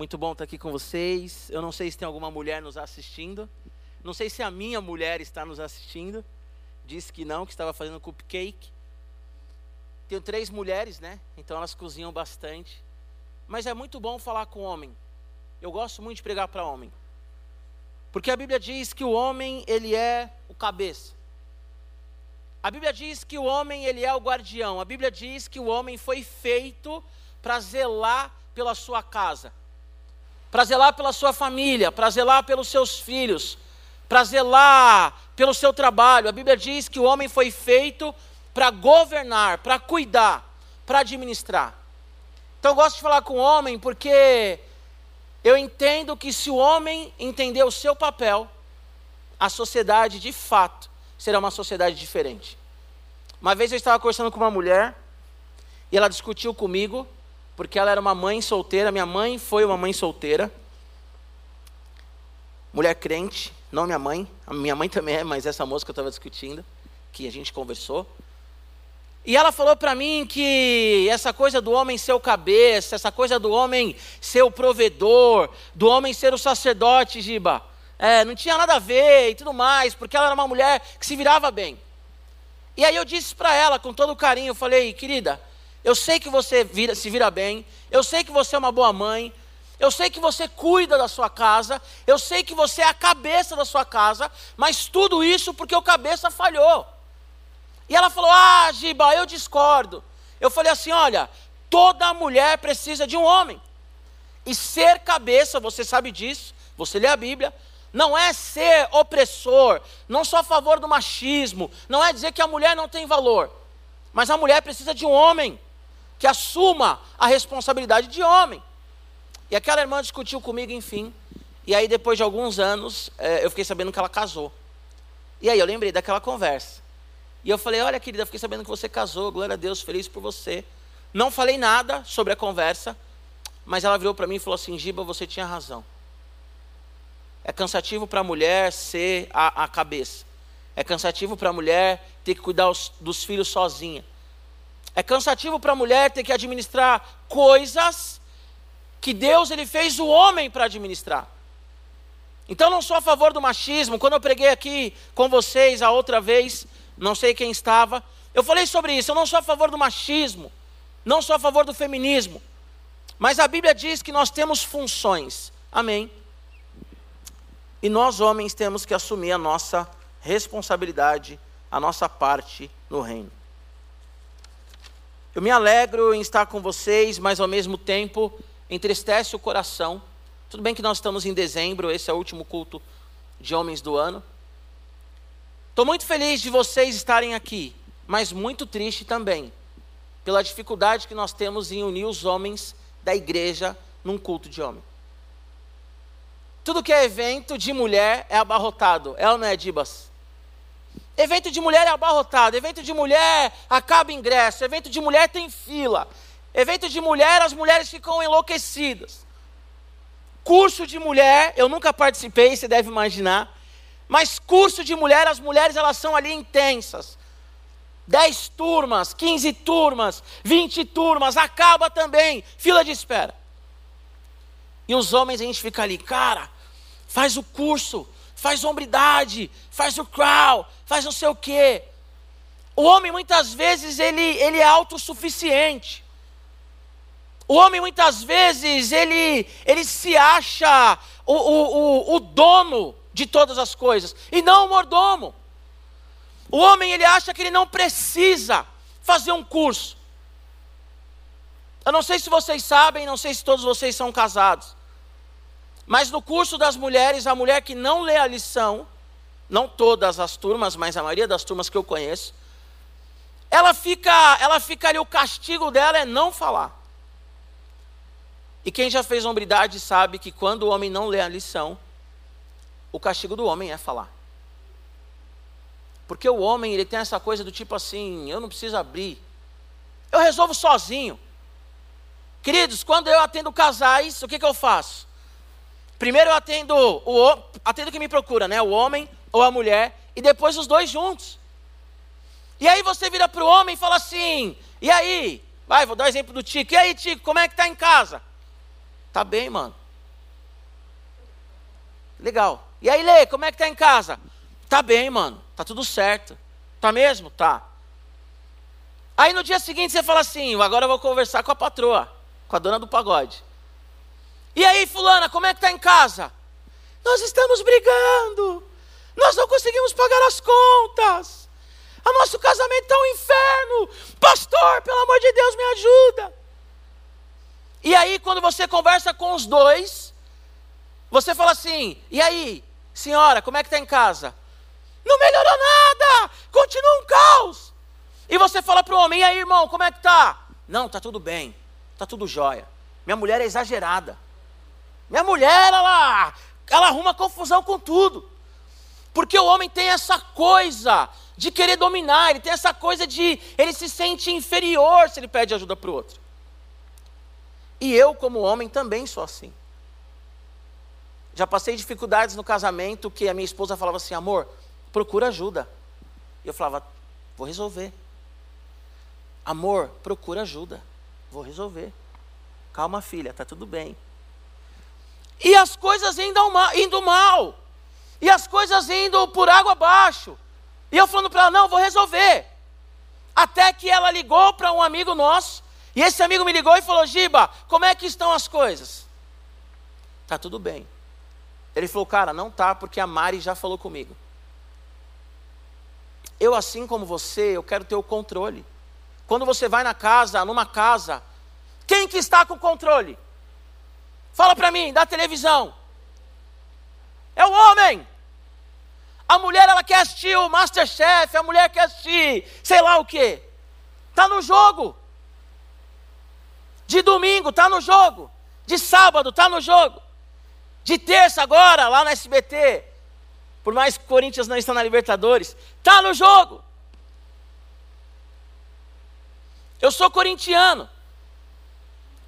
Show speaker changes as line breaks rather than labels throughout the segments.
Muito bom estar aqui com vocês. Eu não sei se tem alguma mulher nos assistindo. Não sei se a minha mulher está nos assistindo. Disse que não, que estava fazendo cupcake. Tenho três mulheres, né? Então elas cozinham bastante. Mas é muito bom falar com homem. Eu gosto muito de pregar para homem. Porque a Bíblia diz que o homem, ele é o cabeça. A Bíblia diz que o homem, ele é o guardião. A Bíblia diz que o homem foi feito para zelar pela sua casa para zelar pela sua família, para zelar pelos seus filhos, para zelar pelo seu trabalho. A Bíblia diz que o homem foi feito para governar, para cuidar, para administrar. Então eu gosto de falar com o homem porque eu entendo que se o homem entender o seu papel, a sociedade de fato será uma sociedade diferente. Uma vez eu estava conversando com uma mulher e ela discutiu comigo porque ela era uma mãe solteira, minha mãe foi uma mãe solteira. Mulher crente, não minha mãe, a minha mãe também é, mas essa moça que eu estava discutindo, que a gente conversou. E ela falou para mim que essa coisa do homem ser o cabeça, essa coisa do homem ser o provedor, do homem ser o sacerdote, Giba, é, não tinha nada a ver e tudo mais, porque ela era uma mulher que se virava bem. E aí eu disse para ela, com todo carinho, eu falei, querida, eu sei que você vira, se vira bem, eu sei que você é uma boa mãe, eu sei que você cuida da sua casa, eu sei que você é a cabeça da sua casa, mas tudo isso porque o cabeça falhou. E ela falou: Ah, Giba, eu discordo. Eu falei assim: Olha, toda mulher precisa de um homem. E ser cabeça, você sabe disso, você lê a Bíblia, não é ser opressor, não sou a favor do machismo, não é dizer que a mulher não tem valor, mas a mulher precisa de um homem que assuma a responsabilidade de homem. E aquela irmã discutiu comigo, enfim. E aí, depois de alguns anos, é, eu fiquei sabendo que ela casou. E aí, eu lembrei daquela conversa. E eu falei: Olha, querida, fiquei sabendo que você casou, glória a Deus, feliz por você. Não falei nada sobre a conversa, mas ela virou para mim e falou assim: Giba, você tinha razão. É cansativo para a mulher ser a, a cabeça. É cansativo para a mulher ter que cuidar os, dos filhos sozinha. É cansativo para a mulher ter que administrar coisas que Deus ele fez o homem para administrar. Então não sou a favor do machismo. Quando eu preguei aqui com vocês a outra vez, não sei quem estava, eu falei sobre isso. Eu não sou a favor do machismo, não sou a favor do feminismo. Mas a Bíblia diz que nós temos funções. Amém. E nós homens temos que assumir a nossa responsabilidade, a nossa parte no reino. Eu me alegro em estar com vocês, mas ao mesmo tempo entristece o coração. Tudo bem que nós estamos em dezembro, esse é o último culto de homens do ano. Estou muito feliz de vocês estarem aqui, mas muito triste também pela dificuldade que nós temos em unir os homens da igreja num culto de homem. Tudo que é evento de mulher é abarrotado, é ou não é, Dibas? Evento de mulher é abarrotado, evento de mulher acaba ingresso, evento de mulher tem fila, evento de mulher as mulheres ficam enlouquecidas. Curso de mulher, eu nunca participei, você deve imaginar, mas curso de mulher, as mulheres elas são ali intensas. 10 turmas, 15 turmas, 20 turmas, acaba também, fila de espera. E os homens a gente fica ali, cara, faz o curso, faz hombridade, faz o crawl, faz não sei o quê. O homem muitas vezes ele, ele é autossuficiente. O homem muitas vezes ele, ele se acha o, o, o, o dono de todas as coisas e não o mordomo. O homem ele acha que ele não precisa fazer um curso. Eu não sei se vocês sabem, não sei se todos vocês são casados. Mas no curso das mulheres, a mulher que não lê a lição, não todas as turmas, mas a maioria das turmas que eu conheço, ela fica, ela fica ali, o castigo dela é não falar. E quem já fez hombridade sabe que quando o homem não lê a lição, o castigo do homem é falar. Porque o homem, ele tem essa coisa do tipo assim, eu não preciso abrir. Eu resolvo sozinho. Queridos, quando eu atendo casais, o que, que eu faço? Primeiro eu atendo o atendo quem me procura, né? O homem ou a mulher, e depois os dois juntos. E aí você vira para o homem e fala assim: e aí? Vai, vou dar o exemplo do Tico. E aí, Tico, como é que tá em casa? Tá bem, mano. legal. E aí, Lê, como é que tá em casa? Tá bem, mano. Tá tudo certo. Tá mesmo? Tá. Aí no dia seguinte você fala assim: agora eu vou conversar com a patroa, com a dona do pagode. E aí, fulana, como é que tá em casa? Nós estamos brigando. Nós não conseguimos pagar as contas. O nosso casamento está um inferno. Pastor, pelo amor de Deus, me ajuda. E aí, quando você conversa com os dois, você fala assim: e aí, senhora, como é que está em casa? Não melhorou nada, continua um caos. E você fala para o homem: e aí, irmão, como é que tá? Não, tá tudo bem, tá tudo jóia. Minha mulher é exagerada. Minha mulher, ela, ela arruma confusão com tudo. Porque o homem tem essa coisa de querer dominar, ele tem essa coisa de. Ele se sente inferior se ele pede ajuda para o outro. E eu, como homem, também sou assim. Já passei dificuldades no casamento que a minha esposa falava assim: amor, procura ajuda. E eu falava: vou resolver. Amor, procura ajuda. Vou resolver. Calma, filha, tá tudo bem. E as coisas indo mal. E as coisas indo por água abaixo. E eu falando para ela: não, vou resolver. Até que ela ligou para um amigo nosso, e esse amigo me ligou e falou: Giba, como é que estão as coisas? Tá tudo bem. Ele falou: cara, não tá, porque a Mari já falou comigo. Eu, assim como você, eu quero ter o controle. Quando você vai na casa, numa casa, quem que está com o controle? Fala para mim, da televisão. É o homem. A mulher ela quer assistir o Masterchef, a mulher quer assistir sei lá o que. Está no jogo. De domingo está no jogo. De sábado está no jogo. De terça agora, lá no SBT. Por mais que o Corinthians não está na Libertadores. Está no jogo. Eu sou corintiano.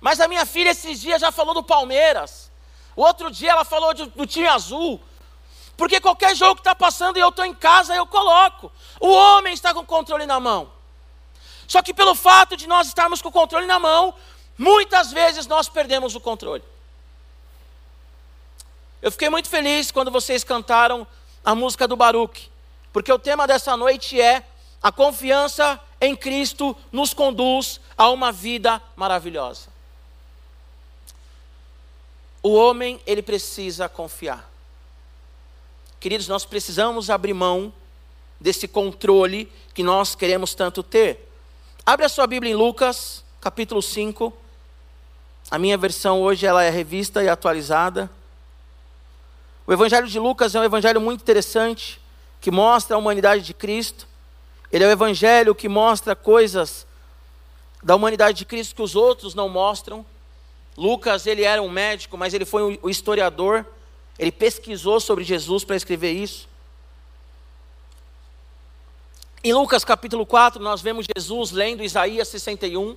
Mas a minha filha esses dias já falou do Palmeiras. O outro dia ela falou de, do time azul. Porque qualquer jogo que está passando e eu estou em casa, eu coloco. O homem está com o controle na mão. Só que pelo fato de nós estarmos com o controle na mão, muitas vezes nós perdemos o controle. Eu fiquei muito feliz quando vocês cantaram a música do Baruch, porque o tema dessa noite é a confiança em Cristo nos conduz a uma vida maravilhosa. O homem, ele precisa confiar. Queridos, nós precisamos abrir mão desse controle que nós queremos tanto ter. Abre a sua Bíblia em Lucas, capítulo 5. A minha versão hoje ela é revista e atualizada. O Evangelho de Lucas é um evangelho muito interessante, que mostra a humanidade de Cristo. Ele é o evangelho que mostra coisas da humanidade de Cristo que os outros não mostram. Lucas, ele era um médico, mas ele foi um historiador ele pesquisou sobre Jesus para escrever isso. Em Lucas capítulo 4, nós vemos Jesus lendo Isaías 61.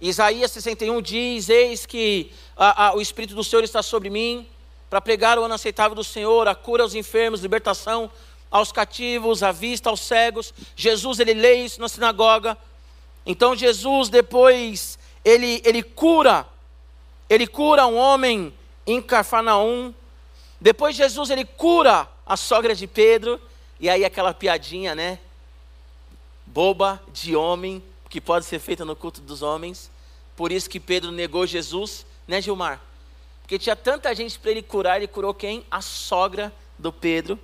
Isaías 61 diz: Eis que a, a, o Espírito do Senhor está sobre mim, para pregar o ano aceitável do Senhor, a cura aos enfermos, libertação aos cativos, a vista aos cegos. Jesus, ele lê isso na sinagoga. Então, Jesus, depois, ele, ele cura, ele cura um homem em Cafarnaum, depois Jesus ele cura a sogra de Pedro, e aí aquela piadinha, né? Boba de homem, que pode ser feita no culto dos homens. Por isso que Pedro negou Jesus, né, Gilmar? Porque tinha tanta gente para ele curar, ele curou quem? A sogra do Pedro.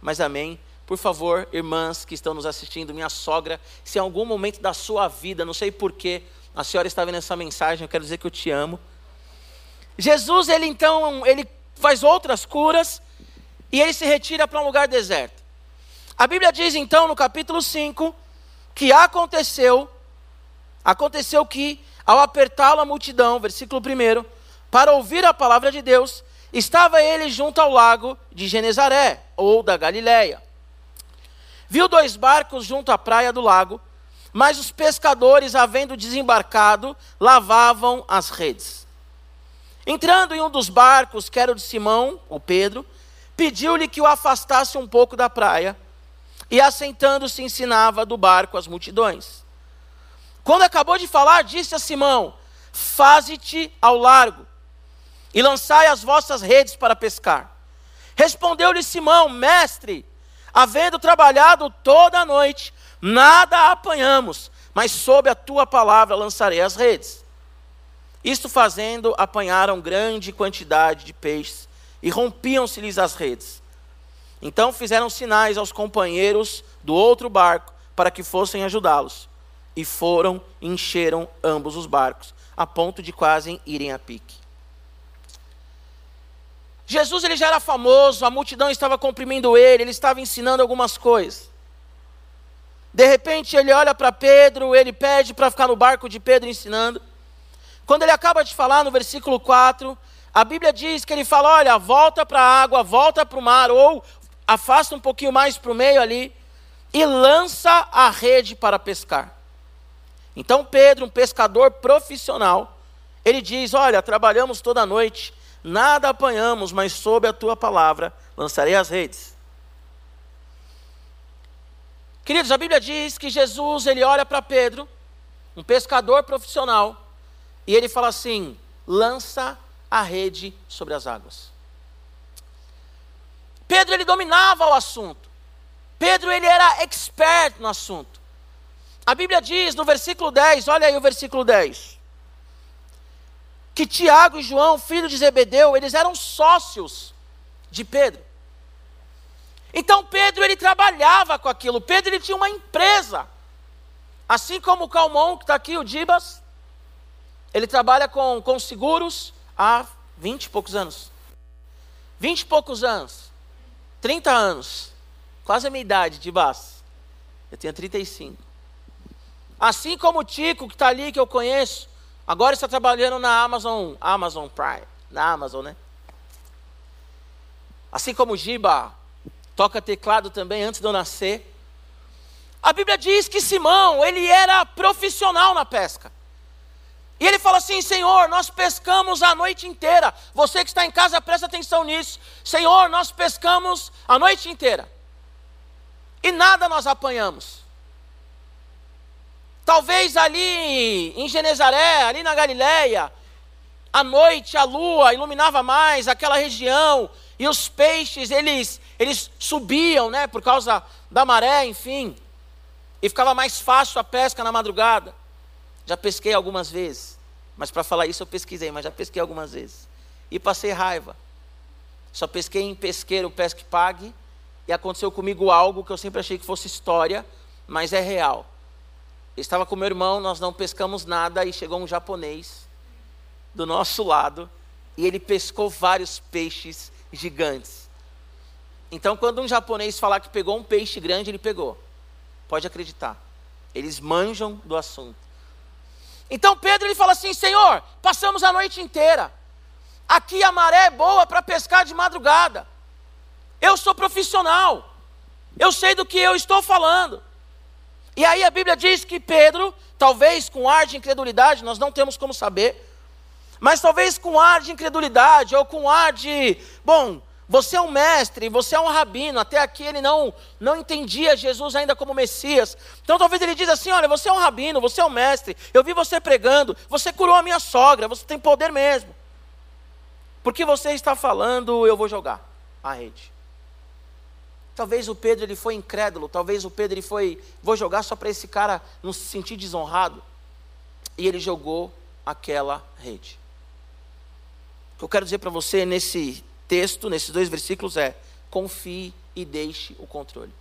Mas amém. Por favor, irmãs que estão nos assistindo, minha sogra, se em algum momento da sua vida, não sei porquê, a senhora está vendo essa mensagem, eu quero dizer que eu te amo. Jesus, ele então, ele faz outras curas e ele se retira para um lugar deserto. A Bíblia diz então no capítulo 5 que aconteceu, aconteceu que ao apertá-lo a multidão, versículo 1, para ouvir a palavra de Deus, estava ele junto ao lago de Genezaré, ou da Galileia. Viu dois barcos junto à praia do lago, mas os pescadores, havendo desembarcado, lavavam as redes. Entrando em um dos barcos, que era o de Simão, ou Pedro, pediu-lhe que o afastasse um pouco da praia, e assentando-se ensinava do barco as multidões. Quando acabou de falar, disse a Simão: Faze-te ao largo, e lançai as vossas redes para pescar. Respondeu-lhe Simão: Mestre, havendo trabalhado toda a noite, nada apanhamos, mas sob a tua palavra lançarei as redes. Isto fazendo, apanharam grande quantidade de peixes e rompiam-se-lhes as redes. Então fizeram sinais aos companheiros do outro barco para que fossem ajudá-los. E foram e encheram ambos os barcos, a ponto de quase irem a pique. Jesus ele já era famoso, a multidão estava comprimindo ele, ele estava ensinando algumas coisas. De repente ele olha para Pedro, ele pede para ficar no barco de Pedro ensinando. Quando ele acaba de falar no versículo 4, a Bíblia diz que ele fala: olha, volta para a água, volta para o mar, ou afasta um pouquinho mais para o meio ali, e lança a rede para pescar. Então Pedro, um pescador profissional, ele diz: Olha, trabalhamos toda noite, nada apanhamos, mas sob a tua palavra lançarei as redes. Queridos, a Bíblia diz que Jesus ele olha para Pedro, um pescador profissional, e ele fala assim: lança a rede sobre as águas. Pedro ele dominava o assunto. Pedro ele era expert no assunto. A Bíblia diz no versículo 10, olha aí o versículo 10, que Tiago e João, filho de Zebedeu, eles eram sócios de Pedro. Então Pedro ele trabalhava com aquilo. Pedro ele tinha uma empresa. Assim como o Calmon, que está aqui, o Dibas, ele trabalha com, com seguros há 20 e poucos anos. 20 e poucos anos. 30 anos. Quase a minha idade, Dibas. Eu tenho 35. Assim como o Tico, que está ali, que eu conheço, agora está trabalhando na Amazon, Amazon Prime. Na Amazon, né? Assim como o Giba toca teclado também antes de eu nascer. A Bíblia diz que Simão, ele era profissional na pesca. E ele fala assim: Senhor, nós pescamos a noite inteira. Você que está em casa, presta atenção nisso. Senhor, nós pescamos a noite inteira. E nada nós apanhamos. Talvez ali em Genezaré, ali na Galileia, à noite a lua iluminava mais aquela região e os peixes eles eles subiam, né, por causa da maré, enfim. E ficava mais fácil a pesca na madrugada. Já pesquei algumas vezes. Mas para falar isso eu pesquisei, mas já pesquei algumas vezes. E passei raiva. Só pesquei em pesqueiro pesque pague. E aconteceu comigo algo que eu sempre achei que fosse história, mas é real. Eu estava com meu irmão, nós não pescamos nada e chegou um japonês do nosso lado e ele pescou vários peixes gigantes. Então, quando um japonês falar que pegou um peixe grande, ele pegou. Pode acreditar. Eles manjam do assunto. Então Pedro ele fala assim: Senhor, passamos a noite inteira. Aqui a maré é boa para pescar de madrugada. Eu sou profissional. Eu sei do que eu estou falando. E aí a Bíblia diz que Pedro, talvez com ar de incredulidade, nós não temos como saber, mas talvez com ar de incredulidade ou com ar de, bom, você é um mestre, você é um rabino. Até aqui ele não, não entendia Jesus ainda como Messias. Então talvez ele diz assim: olha, você é um rabino, você é um mestre. Eu vi você pregando, você curou a minha sogra, você tem poder mesmo. Porque você está falando, eu vou jogar a rede. Talvez o Pedro ele foi incrédulo, talvez o Pedro ele foi, vou jogar só para esse cara não se sentir desonrado. E ele jogou aquela rede. O que eu quero dizer para você nesse texto, nesses dois versículos, é: confie e deixe o controle.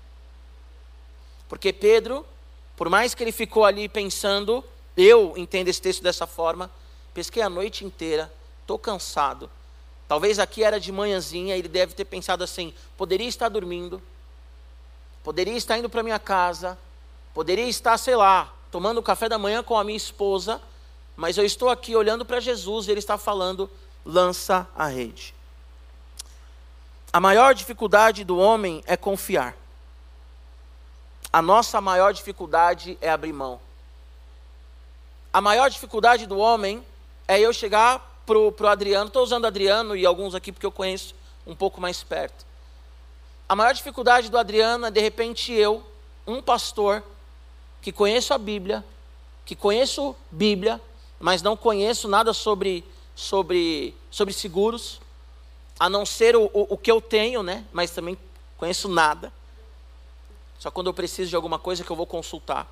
Porque Pedro, por mais que ele ficou ali pensando, eu entendo esse texto dessa forma, pesquei a noite inteira, estou cansado. Talvez aqui era de manhãzinha, ele deve ter pensado assim: poderia estar dormindo, poderia estar indo para minha casa, poderia estar, sei lá, tomando café da manhã com a minha esposa, mas eu estou aqui olhando para Jesus e ele está falando: lança a rede. A maior dificuldade do homem é confiar. A nossa maior dificuldade é abrir mão. A maior dificuldade do homem é eu chegar pro, pro Adriano, estou usando Adriano e alguns aqui porque eu conheço um pouco mais perto. A maior dificuldade do Adriano é de repente eu, um pastor, que conheço a Bíblia, que conheço Bíblia, mas não conheço nada sobre, sobre, sobre seguros, a não ser o, o, o que eu tenho, né? Mas também conheço nada. Só quando eu preciso de alguma coisa que eu vou consultar.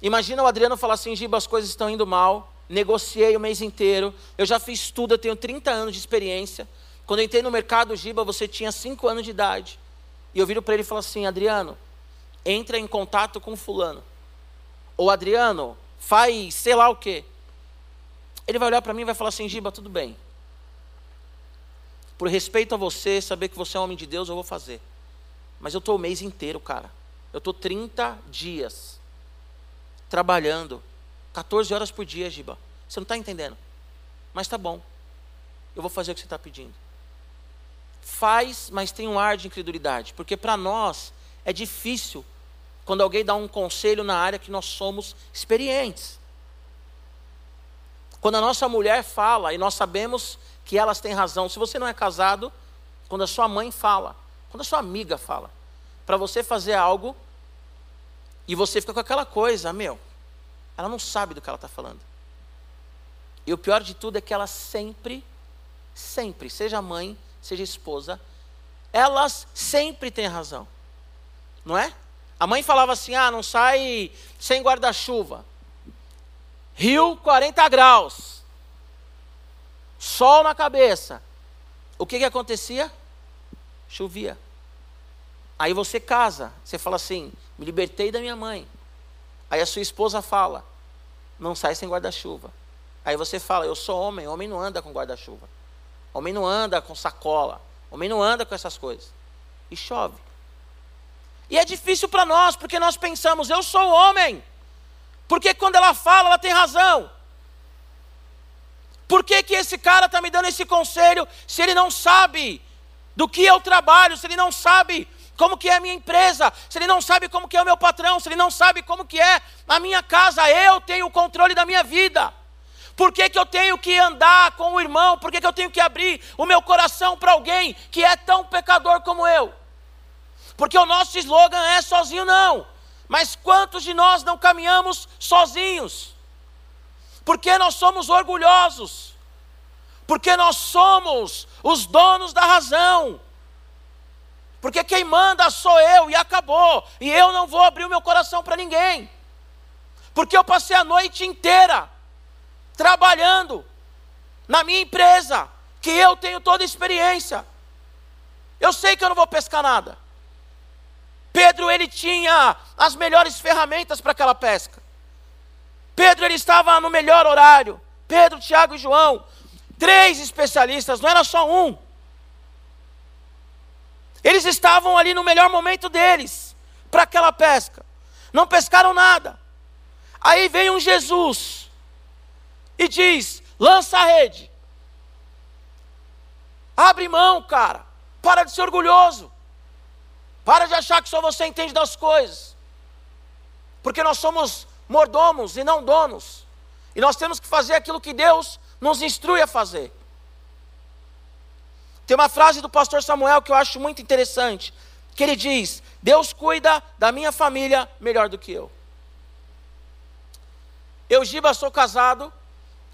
Imagina o Adriano falar assim: Giba, as coisas estão indo mal, negociei o mês inteiro, eu já fiz tudo, eu tenho 30 anos de experiência. Quando eu entrei no mercado, Giba, você tinha 5 anos de idade. E eu viro para ele e falo assim: Adriano, entra em contato com Fulano. Ou Adriano, faz sei lá o quê. Ele vai olhar para mim e vai falar assim: Giba, tudo bem. Por respeito a você, saber que você é um homem de Deus, eu vou fazer. Mas eu estou o mês inteiro, cara. Eu estou 30 dias trabalhando. 14 horas por dia, Giba. Você não está entendendo. Mas tá bom. Eu vou fazer o que você está pedindo. Faz, mas tem um ar de incredulidade. Porque para nós é difícil quando alguém dá um conselho na área que nós somos experientes. Quando a nossa mulher fala, e nós sabemos que elas têm razão. Se você não é casado, quando a sua mãe fala, quando a sua amiga fala, para você fazer algo, e você fica com aquela coisa, meu, ela não sabe do que ela está falando. E o pior de tudo é que ela sempre, sempre, seja mãe, seja esposa, elas sempre têm razão. Não é? A mãe falava assim: ah, não sai sem guarda-chuva. Rio 40 graus sol na cabeça. O que, que acontecia? Chovia. Aí você casa, você fala assim: me libertei da minha mãe. Aí a sua esposa fala: não sai sem guarda-chuva. Aí você fala: eu sou homem, homem não anda com guarda-chuva. Homem não anda com sacola. Homem não anda com essas coisas. E chove. E é difícil para nós, porque nós pensamos: eu sou homem. Porque quando ela fala, ela tem razão. Por que, que esse cara está me dando esse conselho se ele não sabe do que eu trabalho, se ele não sabe como que é a minha empresa, se ele não sabe como que é o meu patrão, se ele não sabe como que é a minha casa, eu tenho o controle da minha vida. Por que, que eu tenho que andar com o irmão? Por que, que eu tenho que abrir o meu coração para alguém que é tão pecador como eu? Porque o nosso slogan é sozinho não. Mas quantos de nós não caminhamos sozinhos? Porque nós somos orgulhosos. Porque nós somos os donos da razão. Porque quem manda sou eu e acabou. E eu não vou abrir o meu coração para ninguém. Porque eu passei a noite inteira trabalhando na minha empresa, que eu tenho toda a experiência. Eu sei que eu não vou pescar nada. Pedro ele tinha as melhores ferramentas para aquela pesca. Pedro ele estava no melhor horário. Pedro, Tiago e João, três especialistas, não era só um. Eles estavam ali no melhor momento deles para aquela pesca. Não pescaram nada. Aí vem um Jesus e diz: lança a rede. Abre mão, cara. Para de ser orgulhoso. Para de achar que só você entende das coisas. Porque nós somos mordomos e não donos. E nós temos que fazer aquilo que Deus nos instrui a fazer. Tem uma frase do pastor Samuel que eu acho muito interessante, que ele diz: Deus cuida da minha família melhor do que eu. Eu, Giba, sou casado,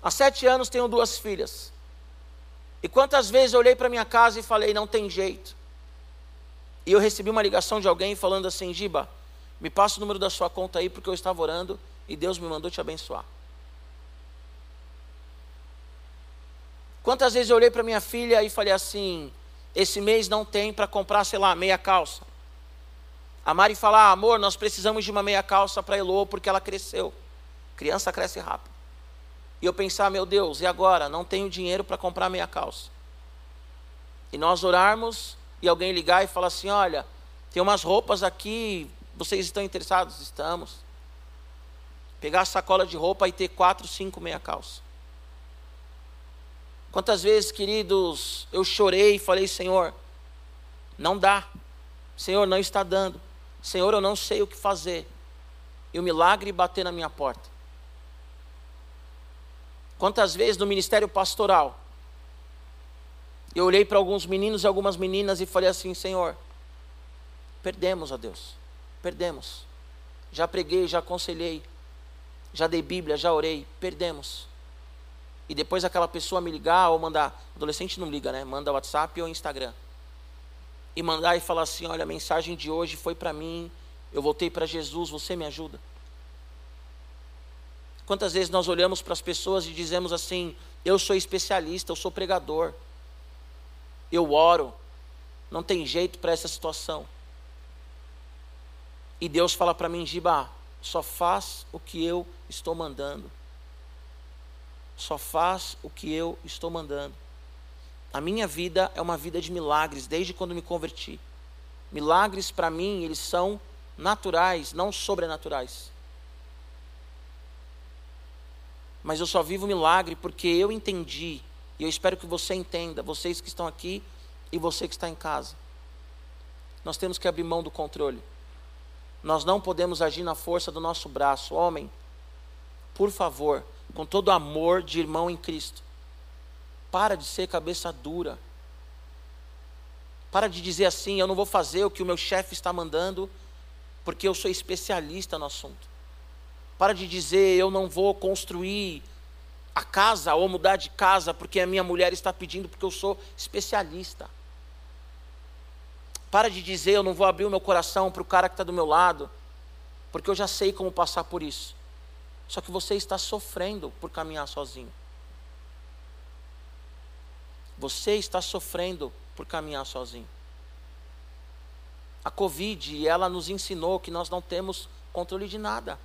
há sete anos tenho duas filhas. E quantas vezes eu olhei para minha casa e falei, não tem jeito. E eu recebi uma ligação de alguém falando assim, Giba, me passa o número da sua conta aí, porque eu estava orando e Deus me mandou te abençoar. Quantas vezes eu olhei para minha filha e falei assim: esse mês não tem para comprar, sei lá, meia calça. A Mari fala: ah, amor, nós precisamos de uma meia calça para Elô porque ela cresceu. Criança cresce rápido. E eu pensar: meu Deus, e agora? Não tenho dinheiro para comprar meia calça. E nós orarmos e alguém ligar e falar assim: olha, tem umas roupas aqui, vocês estão interessados? Estamos. Pegar a sacola de roupa e ter quatro, cinco meia calça. Quantas vezes, queridos, eu chorei e falei, Senhor, não dá. Senhor, não está dando. Senhor, eu não sei o que fazer. E o milagre bater na minha porta. Quantas vezes no ministério pastoral, eu olhei para alguns meninos e algumas meninas e falei assim: Senhor, perdemos a Deus perdemos. Já preguei, já aconselhei, já dei Bíblia, já orei, perdemos. e depois aquela pessoa me ligar ou mandar, adolescente não liga, né? Manda WhatsApp ou Instagram. E mandar e falar assim: "Olha, a mensagem de hoje foi para mim, eu voltei para Jesus, você me ajuda?" Quantas vezes nós olhamos para as pessoas e dizemos assim: "Eu sou especialista, eu sou pregador. Eu oro. Não tem jeito para essa situação." E Deus fala para mim, Giba, só faz o que eu estou mandando só faz o que eu estou mandando. A minha vida é uma vida de milagres, desde quando me converti. Milagres, para mim, eles são naturais, não sobrenaturais. Mas eu só vivo milagre porque eu entendi, e eu espero que você entenda, vocês que estão aqui e você que está em casa. Nós temos que abrir mão do controle. Nós não podemos agir na força do nosso braço. Homem, por favor, com todo amor de irmão em Cristo. Para de ser cabeça dura. Para de dizer assim: eu não vou fazer o que o meu chefe está mandando, porque eu sou especialista no assunto. Para de dizer: eu não vou construir a casa ou mudar de casa porque a minha mulher está pedindo, porque eu sou especialista. Para de dizer: eu não vou abrir o meu coração para o cara que está do meu lado, porque eu já sei como passar por isso. Só que você está sofrendo por caminhar sozinho. Você está sofrendo por caminhar sozinho. A Covid, ela nos ensinou que nós não temos controle de nada.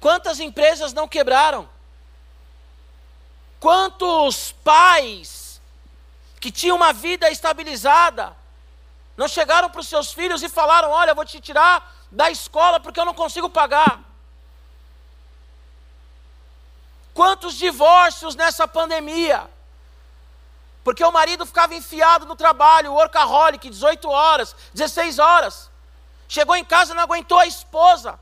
Quantas empresas não quebraram? Quantos pais que tinham uma vida estabilizada não chegaram para os seus filhos e falaram: Olha, vou te tirar da escola porque eu não consigo pagar. Quantos divórcios nessa pandemia? Porque o marido ficava enfiado no trabalho, workaholic, 18 horas, 16 horas. Chegou em casa e não aguentou a esposa.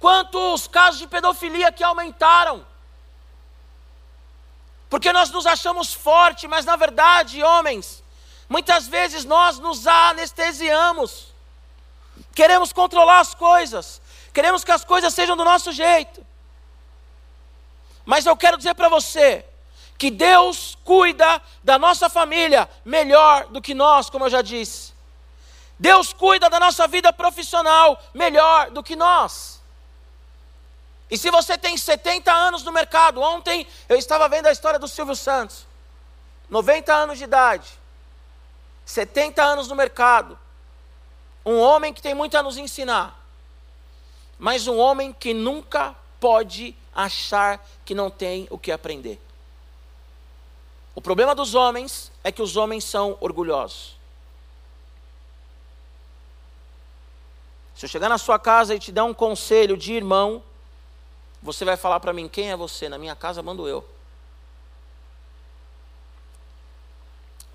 Quantos casos de pedofilia que aumentaram? Porque nós nos achamos fortes, mas na verdade, homens, muitas vezes nós nos anestesiamos. Queremos controlar as coisas, queremos que as coisas sejam do nosso jeito. Mas eu quero dizer para você que Deus cuida da nossa família melhor do que nós, como eu já disse. Deus cuida da nossa vida profissional melhor do que nós. E se você tem 70 anos no mercado, ontem eu estava vendo a história do Silvio Santos, 90 anos de idade, 70 anos no mercado, um homem que tem muito a nos ensinar, mas um homem que nunca pode achar que não tem o que aprender. O problema dos homens é que os homens são orgulhosos. Se eu chegar na sua casa e te dar um conselho de irmão, você vai falar para mim: quem é você? Na minha casa mando eu.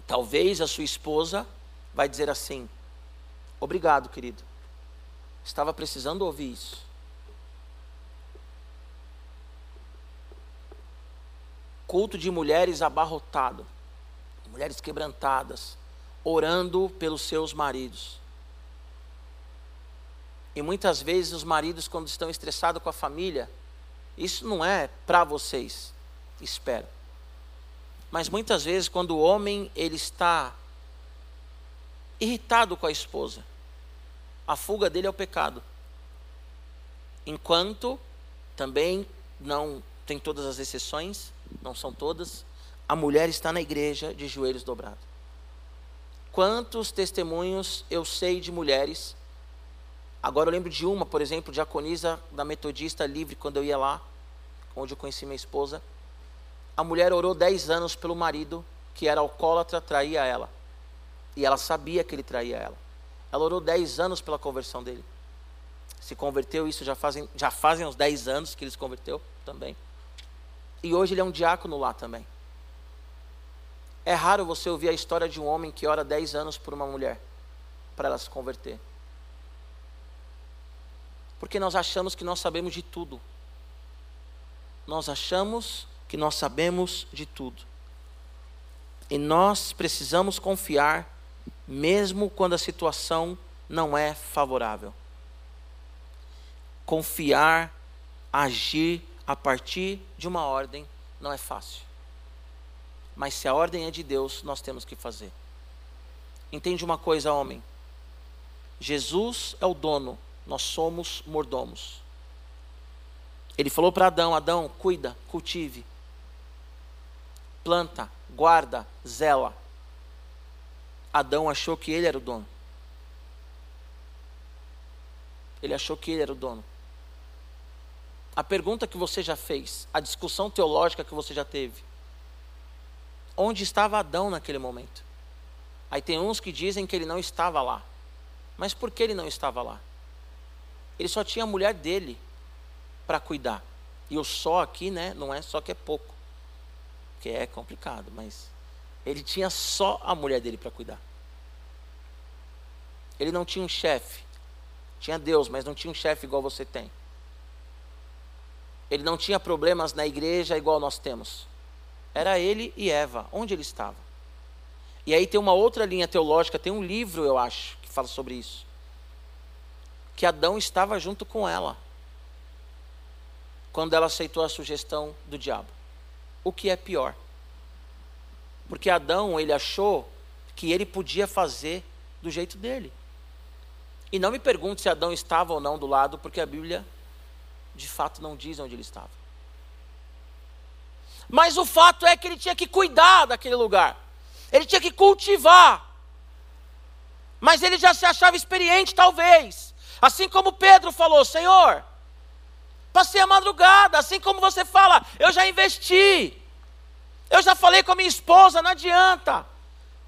Talvez a sua esposa vai dizer assim: obrigado, querido. Estava precisando ouvir isso. culto de mulheres abarrotado, mulheres quebrantadas, orando pelos seus maridos. E muitas vezes os maridos, quando estão estressados com a família, isso não é para vocês, espero. Mas muitas vezes, quando o homem ele está irritado com a esposa, a fuga dele é o pecado. Enquanto também não tem todas as exceções, não são todas, a mulher está na igreja de joelhos dobrados. Quantos testemunhos eu sei de mulheres? Agora eu lembro de uma, por exemplo, diaconisa da Metodista Livre, quando eu ia lá, onde eu conheci minha esposa. A mulher orou 10 anos pelo marido, que era alcoólatra, traía ela. E ela sabia que ele traía ela. Ela orou 10 anos pela conversão dele. Se converteu, isso já fazem, já fazem uns 10 anos que ele se converteu também. E hoje ele é um diácono lá também. É raro você ouvir a história de um homem que ora 10 anos por uma mulher, para ela se converter. Porque nós achamos que nós sabemos de tudo. Nós achamos que nós sabemos de tudo. E nós precisamos confiar, mesmo quando a situação não é favorável. Confiar, agir a partir de uma ordem não é fácil. Mas se a ordem é de Deus, nós temos que fazer. Entende uma coisa, homem? Jesus é o dono, nós somos mordomos. Ele falou para Adão: Adão, cuida, cultive, planta, guarda, zela. Adão achou que ele era o dono. Ele achou que ele era o dono. A pergunta que você já fez, a discussão teológica que você já teve. Onde estava Adão naquele momento? Aí tem uns que dizem que ele não estava lá. Mas por que ele não estava lá? Ele só tinha a mulher dele para cuidar. E o só aqui, né, não é só que é pouco. Porque é complicado, mas ele tinha só a mulher dele para cuidar. Ele não tinha um chefe. Tinha Deus, mas não tinha um chefe igual você tem. Ele não tinha problemas na igreja igual nós temos. Era ele e Eva. Onde ele estava? E aí tem uma outra linha teológica, tem um livro, eu acho, que fala sobre isso. Que Adão estava junto com ela. Quando ela aceitou a sugestão do diabo. O que é pior? Porque Adão, ele achou que ele podia fazer do jeito dele. E não me pergunte se Adão estava ou não do lado, porque a Bíblia de fato não diz onde ele estava. Mas o fato é que ele tinha que cuidar daquele lugar, ele tinha que cultivar. Mas ele já se achava experiente, talvez. Assim como Pedro falou: Senhor, passei a madrugada. Assim como você fala, eu já investi. Eu já falei com a minha esposa, não adianta.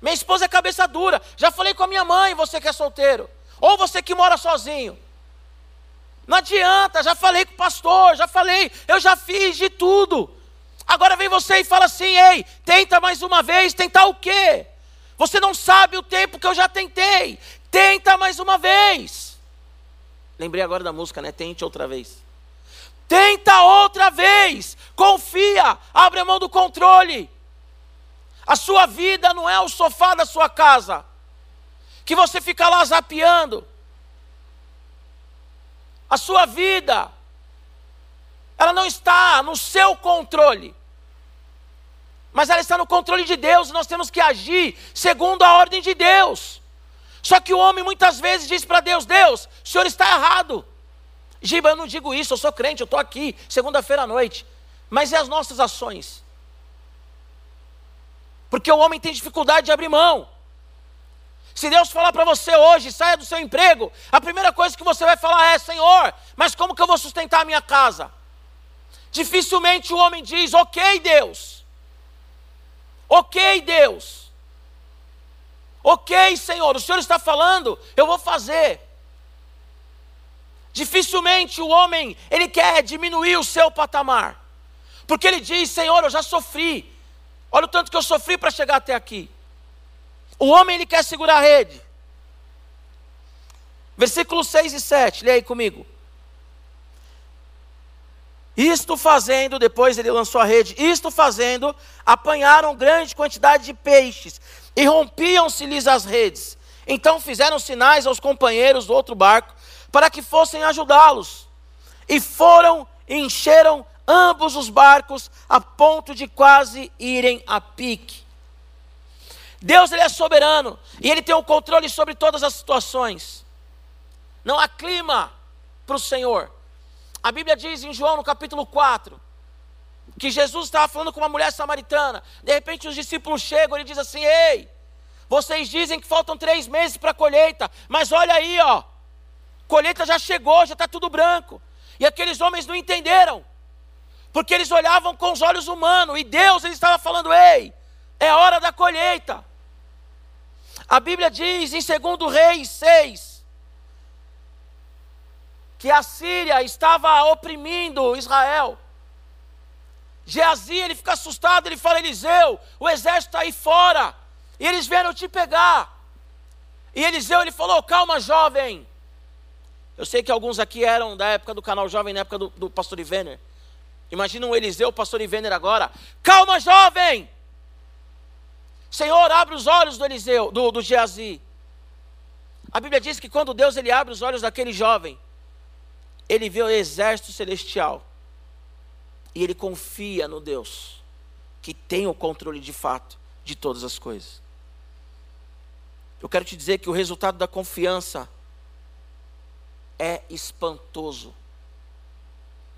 Minha esposa é cabeça dura. Já falei com a minha mãe, você que é solteiro. Ou você que mora sozinho. Não adianta, já falei com o pastor, já falei, eu já fiz de tudo. Agora vem você e fala assim: ei, tenta mais uma vez, tentar o quê? Você não sabe o tempo que eu já tentei. Tenta mais uma vez. Lembrei agora da música, né? Tente outra vez. Tenta outra vez. Confia. Abre a mão do controle. A sua vida não é o sofá da sua casa que você fica lá zapeando. A sua vida, ela não está no seu controle, mas ela está no controle de Deus, nós temos que agir segundo a ordem de Deus. Só que o homem muitas vezes diz para Deus: Deus, o senhor está errado. Giba, eu não digo isso, eu sou crente, eu estou aqui, segunda-feira à noite. Mas e as nossas ações? Porque o homem tem dificuldade de abrir mão. Se Deus falar para você hoje, saia do seu emprego, a primeira coisa que você vai falar é: Senhor, mas como que eu vou sustentar a minha casa? Dificilmente o homem diz: Ok, Deus. Ok, Deus. Ok, Senhor, o Senhor está falando, eu vou fazer. Dificilmente o homem ele quer diminuir o seu patamar, porque ele diz: Senhor, eu já sofri. Olha o tanto que eu sofri para chegar até aqui. O homem ele quer segurar a rede. Versículos 6 e 7, leia aí comigo. Isto fazendo, depois ele lançou a rede, isto fazendo, apanharam grande quantidade de peixes e rompiam-se-lhes as redes. Então fizeram sinais aos companheiros do outro barco para que fossem ajudá-los. E foram e encheram ambos os barcos a ponto de quase irem a pique. Deus ele é soberano e ele tem o controle sobre todas as situações. Não há clima para o Senhor. A Bíblia diz em João no capítulo 4 que Jesus estava falando com uma mulher samaritana. De repente os discípulos chegam e ele diz assim: Ei, vocês dizem que faltam três meses para a colheita, mas olha aí, ó, colheita já chegou, já está tudo branco. E aqueles homens não entenderam, porque eles olhavam com os olhos humanos e Deus ele estava falando: Ei, é hora da colheita. A Bíblia diz em 2 Reis 6 que a Síria estava oprimindo Israel. Geazi, ele fica assustado, ele fala: Eliseu, o exército está aí fora, e eles vieram te pegar. E Eliseu, ele falou: Calma, jovem. Eu sei que alguns aqui eram da época do canal Jovem, na época do, do pastor Ivener. Imagina um Eliseu, pastor Ivener agora. Calma, jovem. Senhor, abre os olhos do Eliseu, do, do Geazi. A Bíblia diz que quando Deus ele abre os olhos daquele jovem, ele vê o exército celestial E ele confia no Deus que tem o controle de fato de todas as coisas. Eu quero te dizer que o resultado da confiança é espantoso.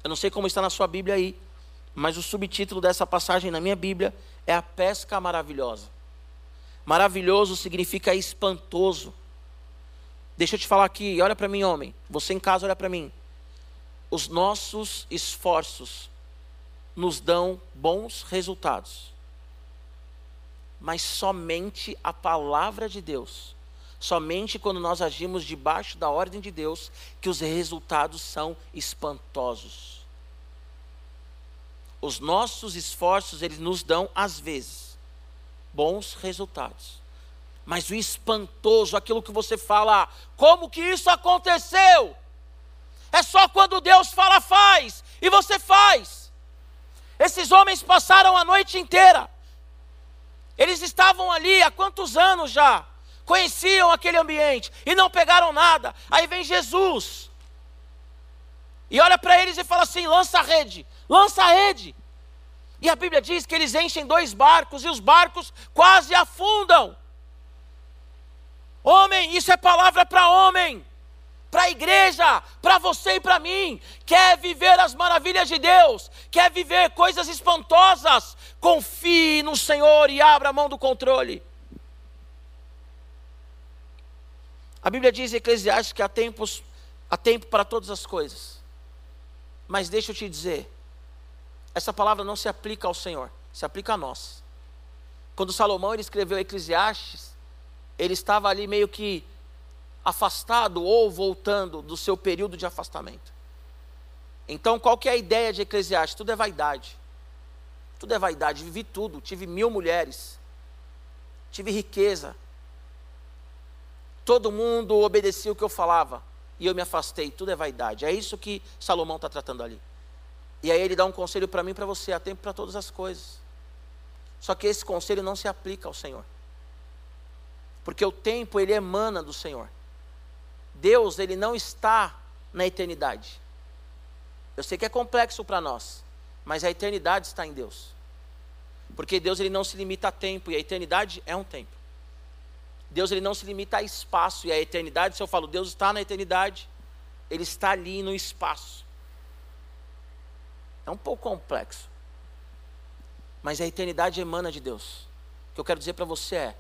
Eu não sei como está na sua Bíblia aí, mas o subtítulo dessa passagem na minha Bíblia é a pesca maravilhosa. Maravilhoso significa espantoso. Deixa eu te falar aqui, olha para mim, homem. Você em casa, olha para mim. Os nossos esforços nos dão bons resultados. Mas somente a palavra de Deus, somente quando nós agimos debaixo da ordem de Deus, que os resultados são espantosos. Os nossos esforços, eles nos dão, às vezes, bons resultados. Mas o espantoso, aquilo que você fala, como que isso aconteceu? É só quando Deus fala, faz, e você faz. Esses homens passaram a noite inteira. Eles estavam ali há quantos anos já? Conheciam aquele ambiente e não pegaram nada. Aí vem Jesus. E olha para eles e fala assim: lança a rede, lança a rede. E a Bíblia diz que eles enchem dois barcos e os barcos quase afundam. Homem, isso é palavra para homem para a igreja, para você e para mim. Quer viver as maravilhas de Deus, quer viver coisas espantosas, confie no Senhor e abra a mão do controle. A Bíblia diz em Eclesiastes que há, tempos, há tempo para todas as coisas. Mas deixa eu te dizer, essa palavra não se aplica ao Senhor, se aplica a nós. Quando Salomão ele escreveu Eclesiastes, ele estava ali meio que afastado ou voltando do seu período de afastamento. Então, qual que é a ideia de Eclesiastes? Tudo é vaidade. Tudo é vaidade. Vivi tudo. Tive mil mulheres. Tive riqueza. Todo mundo obedecia o que eu falava. E eu me afastei. Tudo é vaidade. É isso que Salomão está tratando ali. E aí ele dá um conselho para mim e para você. Há tempo para todas as coisas. Só que esse conselho não se aplica ao Senhor. Porque o tempo ele emana do Senhor. Deus, ele não está na eternidade. Eu sei que é complexo para nós, mas a eternidade está em Deus. Porque Deus ele não se limita a tempo e a eternidade é um tempo. Deus ele não se limita a espaço e a eternidade, se eu falo Deus está na eternidade, ele está ali no espaço. É um pouco complexo. Mas a eternidade emana de Deus. O que eu quero dizer para você é: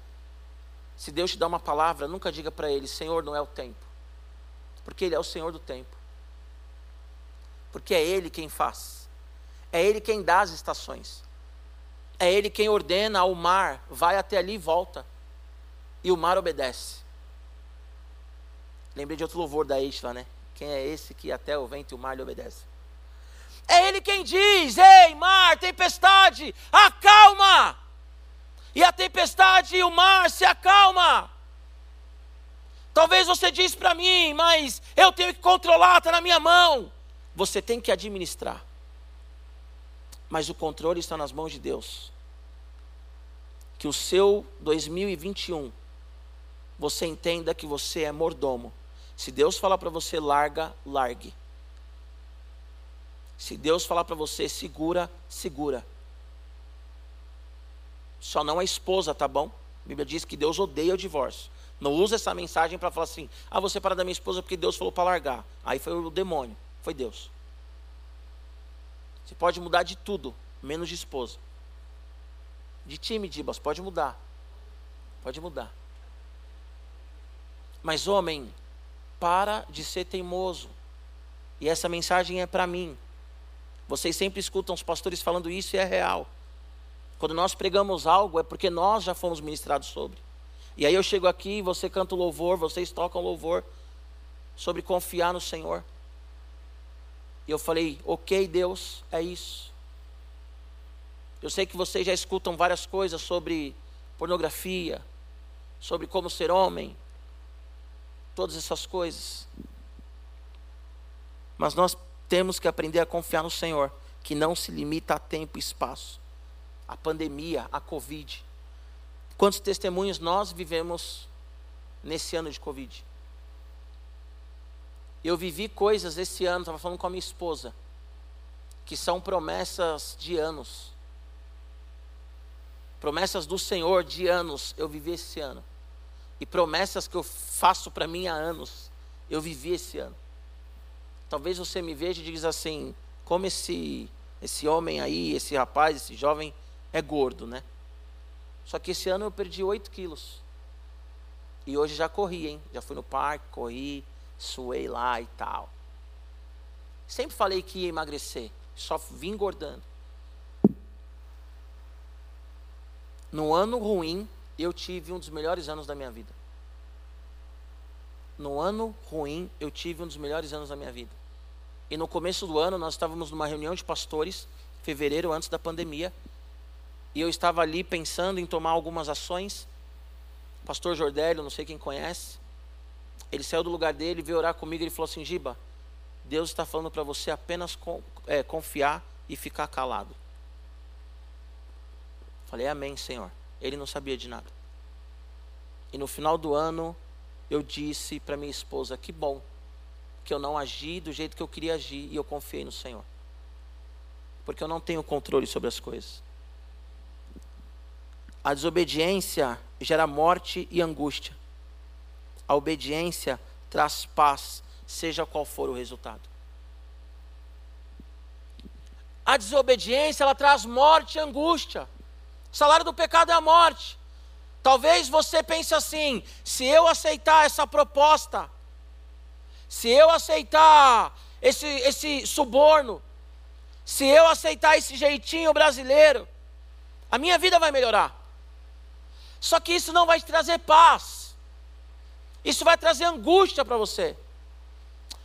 se Deus te dá uma palavra, nunca diga para ele, Senhor, não é o tempo. Porque Ele é o Senhor do tempo. Porque é Ele quem faz. É Ele quem dá as estações. É Ele quem ordena ao mar, vai até ali e volta. E o mar obedece. Lembrei de outro louvor da Isla, né? Quem é esse que até o vento e o mar lhe obedece? É Ele quem diz: Ei, mar, tempestade, acalma! E a tempestade e o mar se acalma. Talvez você diz para mim, mas eu tenho que controlar, está na minha mão. Você tem que administrar. Mas o controle está nas mãos de Deus. Que o seu 2021, você entenda que você é mordomo. Se Deus falar para você larga, largue. Se Deus falar para você segura, segura. Só não a esposa, tá bom? A Bíblia diz que Deus odeia o divórcio. Não usa essa mensagem para falar assim: ah, vou separar da minha esposa porque Deus falou para largar. Aí foi o demônio, foi Deus. Você pode mudar de tudo, menos de esposa. De time, Dibas, pode mudar. Pode mudar. Mas, homem, para de ser teimoso. E essa mensagem é para mim. Vocês sempre escutam os pastores falando isso e é real. Quando nós pregamos algo, é porque nós já fomos ministrados sobre. E aí eu chego aqui, você canta o louvor, vocês tocam louvor sobre confiar no Senhor. E eu falei, ok, Deus, é isso. Eu sei que vocês já escutam várias coisas sobre pornografia, sobre como ser homem, todas essas coisas. Mas nós temos que aprender a confiar no Senhor, que não se limita a tempo e espaço. A pandemia, a Covid, Quantos testemunhos nós vivemos nesse ano de Covid? Eu vivi coisas esse ano, estava falando com a minha esposa, que são promessas de anos. Promessas do Senhor de anos, eu vivi esse ano. E promessas que eu faço para mim há anos, eu vivi esse ano. Talvez você me veja e diga assim: como esse, esse homem aí, esse rapaz, esse jovem é gordo, né? Só que esse ano eu perdi 8 quilos. E hoje já corri, hein? Já fui no parque, corri, suei lá e tal. Sempre falei que ia emagrecer, só vim engordando. No ano ruim, eu tive um dos melhores anos da minha vida. No ano ruim, eu tive um dos melhores anos da minha vida. E no começo do ano, nós estávamos numa reunião de pastores, fevereiro, antes da pandemia, e eu estava ali pensando em tomar algumas ações. Pastor Jordélio, não sei quem conhece, ele saiu do lugar dele, veio orar comigo, ele falou assim: Giba, Deus está falando para você apenas com, é, confiar e ficar calado. Falei, Amém, Senhor. Ele não sabia de nada. E no final do ano, eu disse para minha esposa: Que bom que eu não agi do jeito que eu queria agir e eu confiei no Senhor. Porque eu não tenho controle sobre as coisas. A desobediência gera morte e angústia. A obediência traz paz, seja qual for o resultado. A desobediência, ela traz morte e angústia. O salário do pecado é a morte. Talvez você pense assim: se eu aceitar essa proposta, se eu aceitar esse, esse suborno, se eu aceitar esse jeitinho brasileiro, a minha vida vai melhorar. Só que isso não vai te trazer paz, isso vai trazer angústia para você.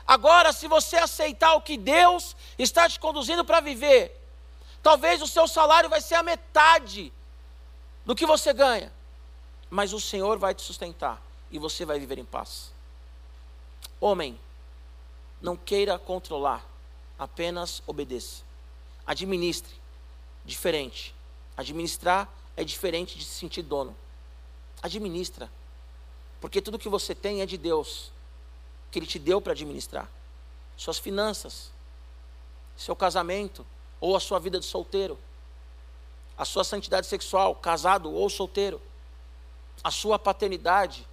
Agora, se você aceitar o que Deus está te conduzindo para viver, talvez o seu salário vai ser a metade do que você ganha, mas o Senhor vai te sustentar e você vai viver em paz. Homem, não queira controlar, apenas obedeça. Administre, diferente. Administrar é diferente de se sentir dono. Administra, porque tudo que você tem é de Deus, que Ele te deu para administrar. Suas finanças, seu casamento, ou a sua vida de solteiro, a sua santidade sexual, casado ou solteiro, a sua paternidade,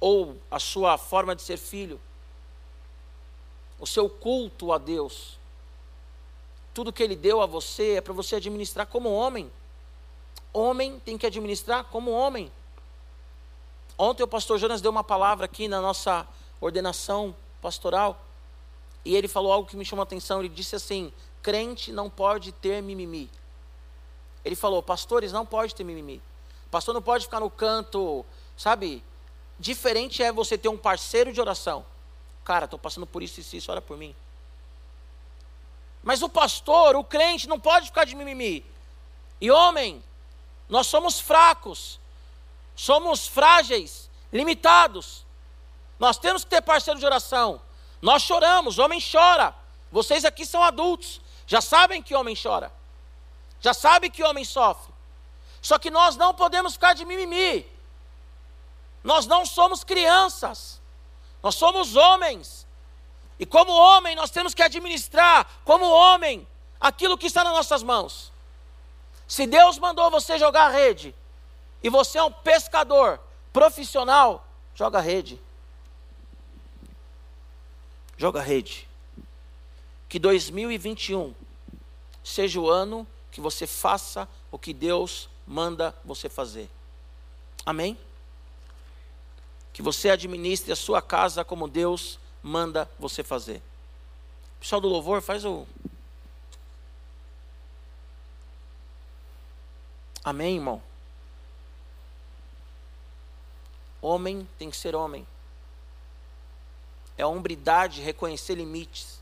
ou a sua forma de ser filho, o seu culto a Deus. Tudo que Ele deu a você é para você administrar como homem. Homem tem que administrar como homem. Ontem o pastor Jonas deu uma palavra aqui na nossa ordenação pastoral. E ele falou algo que me chamou a atenção. Ele disse assim: crente não pode ter mimimi. Ele falou: pastores não pode ter mimimi. Pastor não pode ficar no canto, sabe? Diferente é você ter um parceiro de oração. Cara, estou passando por isso e isso, ora por mim. Mas o pastor, o crente, não pode ficar de mimimi. E homem, nós somos fracos, somos frágeis, limitados. Nós temos que ter parceiro de oração. Nós choramos, homem chora. Vocês aqui são adultos, já sabem que homem chora, já sabem que homem sofre. Só que nós não podemos ficar de mimimi. Nós não somos crianças, nós somos homens. E como homem, nós temos que administrar, como homem, aquilo que está nas nossas mãos. Se Deus mandou você jogar rede, e você é um pescador profissional, joga rede. Joga rede. Que 2021 seja o ano que você faça o que Deus manda você fazer. Amém? que você administre a sua casa como Deus manda você fazer. Pessoal do louvor, faz o. Amém, irmão? Homem tem que ser homem. É hombridade reconhecer limites.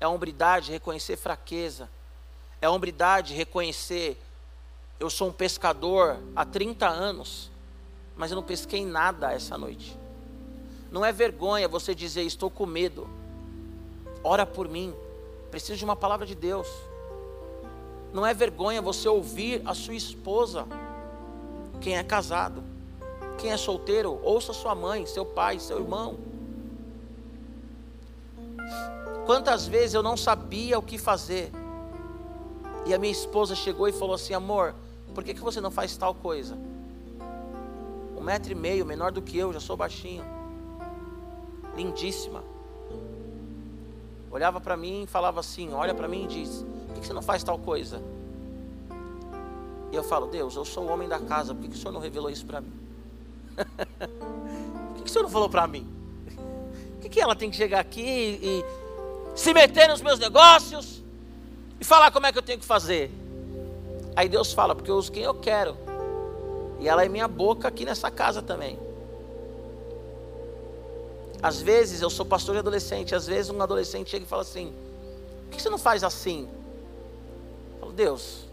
É hombridade reconhecer fraqueza. É hombridade reconhecer. Eu sou um pescador há 30 anos mas eu não pesquei nada essa noite. Não é vergonha você dizer, estou com medo. Ora por mim. Preciso de uma palavra de Deus. Não é vergonha você ouvir a sua esposa. Quem é casado, quem é solteiro, ouça sua mãe, seu pai, seu irmão. Quantas vezes eu não sabia o que fazer. E a minha esposa chegou e falou assim: Amor, por que, que você não faz tal coisa? Um metro e meio, menor do que eu, já sou baixinho. Lindíssima. Olhava para mim e falava assim: Olha para mim e diz: Por que você não faz tal coisa? E eu falo: Deus, eu sou o homem da casa, por que, o Senhor não revelou isso para mim? por que, que o Senhor não falou para mim? Por que, que ela tem que chegar aqui e, e se meter nos meus negócios e falar como é que eu tenho que fazer? Aí Deus fala: Porque eu uso quem eu quero. E ela é minha boca aqui nessa casa também. Às vezes eu sou pastor de adolescente, às vezes um adolescente chega e fala assim: Por que você não faz assim? Deus,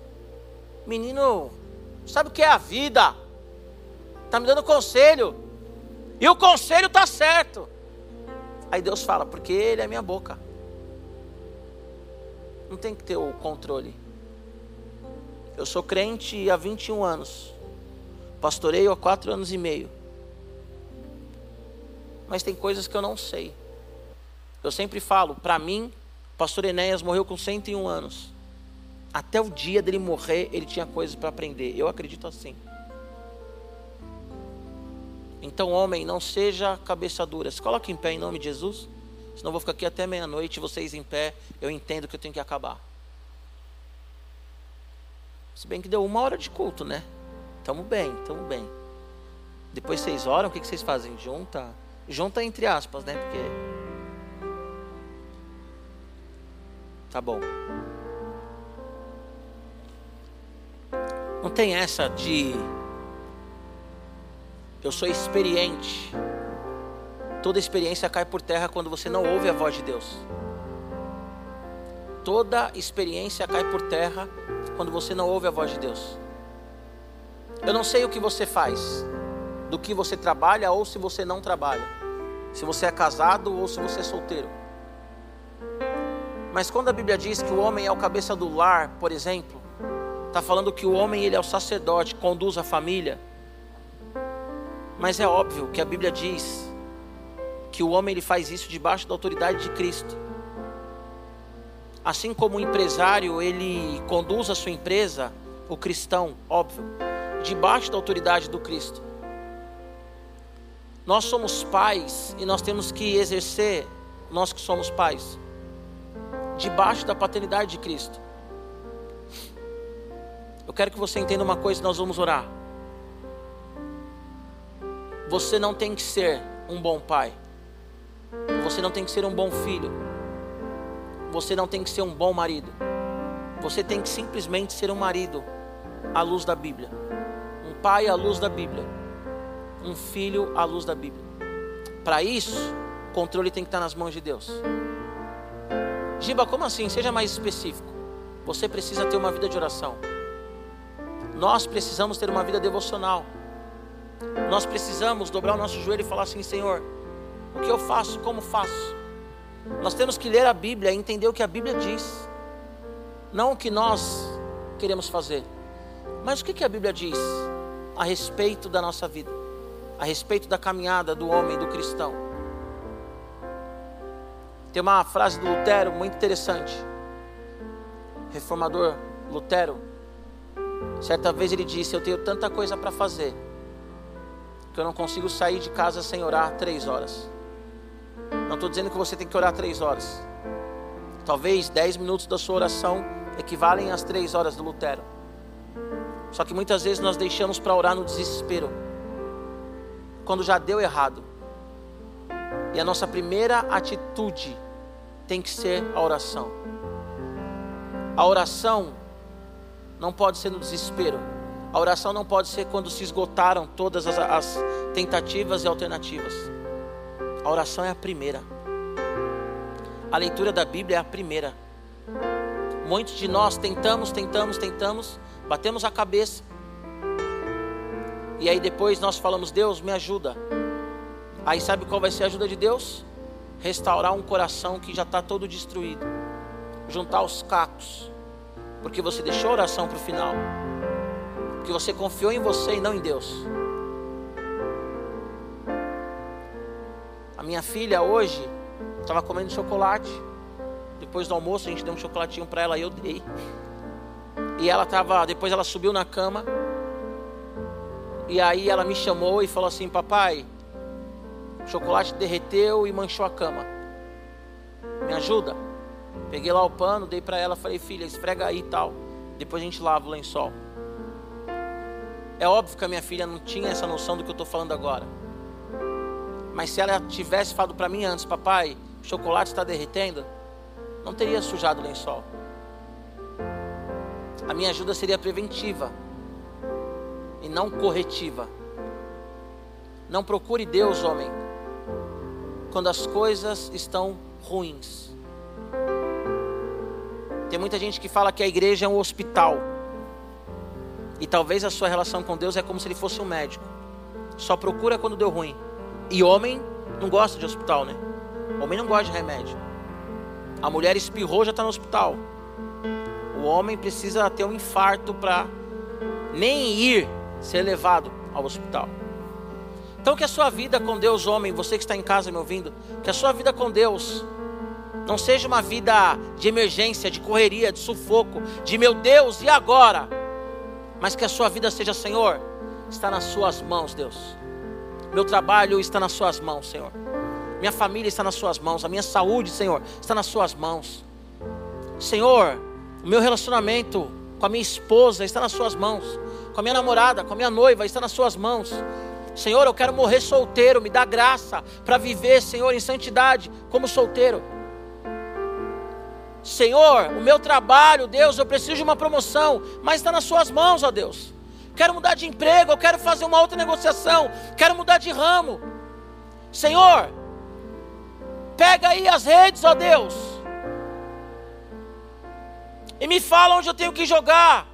menino, sabe o que é a vida? Está me dando conselho. E o conselho está certo. Aí Deus fala, porque Ele é minha boca. Não tem que ter o controle. Eu sou crente há 21 anos. Pastoreio há 4 anos e meio mas tem coisas que eu não sei. Eu sempre falo, para mim, pastor Enéas morreu com 101 anos. Até o dia dele morrer, ele tinha coisas para aprender. Eu acredito assim. Então, homem, não seja cabeça dura. Se coloque em pé em nome de Jesus. Senão eu vou ficar aqui até meia-noite, vocês em pé. Eu entendo que eu tenho que acabar. Se bem que deu uma hora de culto, né? Tamo bem, tamo bem. Depois vocês oram, o que vocês fazem? Junta Junta entre aspas, né? Porque. Tá bom. Não tem essa de. Eu sou experiente. Toda experiência cai por terra quando você não ouve a voz de Deus. Toda experiência cai por terra quando você não ouve a voz de Deus. Eu não sei o que você faz, do que você trabalha ou se você não trabalha. Se você é casado ou se você é solteiro. Mas quando a Bíblia diz que o homem é o cabeça do lar, por exemplo, está falando que o homem ele é o sacerdote, conduz a família. Mas é óbvio que a Bíblia diz que o homem ele faz isso debaixo da autoridade de Cristo. Assim como o empresário ele conduz a sua empresa, o cristão, óbvio, debaixo da autoridade do Cristo. Nós somos pais e nós temos que exercer, nós que somos pais, debaixo da paternidade de Cristo. Eu quero que você entenda uma coisa, nós vamos orar. Você não tem que ser um bom pai. Você não tem que ser um bom filho. Você não tem que ser um bom marido. Você tem que simplesmente ser um marido à luz da Bíblia. Um pai à luz da Bíblia um filho à luz da Bíblia. Para isso, o controle tem que estar nas mãos de Deus. Giba, como assim? Seja mais específico. Você precisa ter uma vida de oração. Nós precisamos ter uma vida devocional. Nós precisamos dobrar o nosso joelho e falar assim: Senhor, o que eu faço? Como faço? Nós temos que ler a Bíblia e entender o que a Bíblia diz, não o que nós queremos fazer, mas o que a Bíblia diz a respeito da nossa vida a respeito da caminhada do homem, do cristão. Tem uma frase do Lutero muito interessante. Reformador Lutero, certa vez ele disse: Eu tenho tanta coisa para fazer que eu não consigo sair de casa sem orar três horas. Não estou dizendo que você tem que orar três horas. Talvez dez minutos da sua oração equivalem às três horas do Lutero. Só que muitas vezes nós deixamos para orar no desespero quando já deu errado. E a nossa primeira atitude tem que ser a oração. A oração não pode ser no desespero. A oração não pode ser quando se esgotaram todas as, as tentativas e alternativas. A oração é a primeira. A leitura da Bíblia é a primeira. Muitos de nós tentamos, tentamos, tentamos, batemos a cabeça, e aí depois nós falamos, Deus, me ajuda. Aí sabe qual vai ser a ajuda de Deus? Restaurar um coração que já está todo destruído. Juntar os cacos. Porque você deixou a oração para o final. Porque você confiou em você e não em Deus. A minha filha hoje estava comendo chocolate. depois do almoço a gente deu um chocolatinho para ela e eu dei. E ela tava, depois ela subiu na cama. E aí ela me chamou e falou assim: "Papai, o chocolate derreteu e manchou a cama. Me ajuda?" Peguei lá o pano, dei para ela, falei: "Filha, esfrega aí e tal. Depois a gente lava o lençol." É óbvio que a minha filha não tinha essa noção do que eu estou falando agora. Mas se ela tivesse falado para mim antes, papai, o chocolate está derretendo, não teria sujado o lençol. A minha ajuda seria preventiva e não corretiva. Não procure Deus, homem, quando as coisas estão ruins. Tem muita gente que fala que a igreja é um hospital. E talvez a sua relação com Deus é como se ele fosse um médico. Só procura quando deu ruim. E homem não gosta de hospital, né? Homem não gosta de remédio. A mulher espirrou já está no hospital. O homem precisa ter um infarto para nem ir ser levado ao hospital. Então que a sua vida com Deus, homem, você que está em casa me ouvindo, que a sua vida com Deus não seja uma vida de emergência, de correria, de sufoco, de meu Deus, e agora? mas que a sua vida seja, Senhor, está nas Suas mãos, Deus. Meu trabalho está nas Suas mãos, Senhor. Minha família está nas Suas mãos. A minha saúde, Senhor, está nas Suas mãos. Senhor, o meu relacionamento com a minha esposa está nas Suas mãos. Com a minha namorada, com a minha noiva está nas Suas mãos. Senhor, eu quero morrer solteiro. Me dá graça para viver, Senhor, em santidade como solteiro. Senhor, o meu trabalho, Deus, eu preciso de uma promoção, mas está nas Suas mãos, ó Deus. Quero mudar de emprego, eu quero fazer uma outra negociação, quero mudar de ramo. Senhor, pega aí as redes, ó Deus, e me fala onde eu tenho que jogar.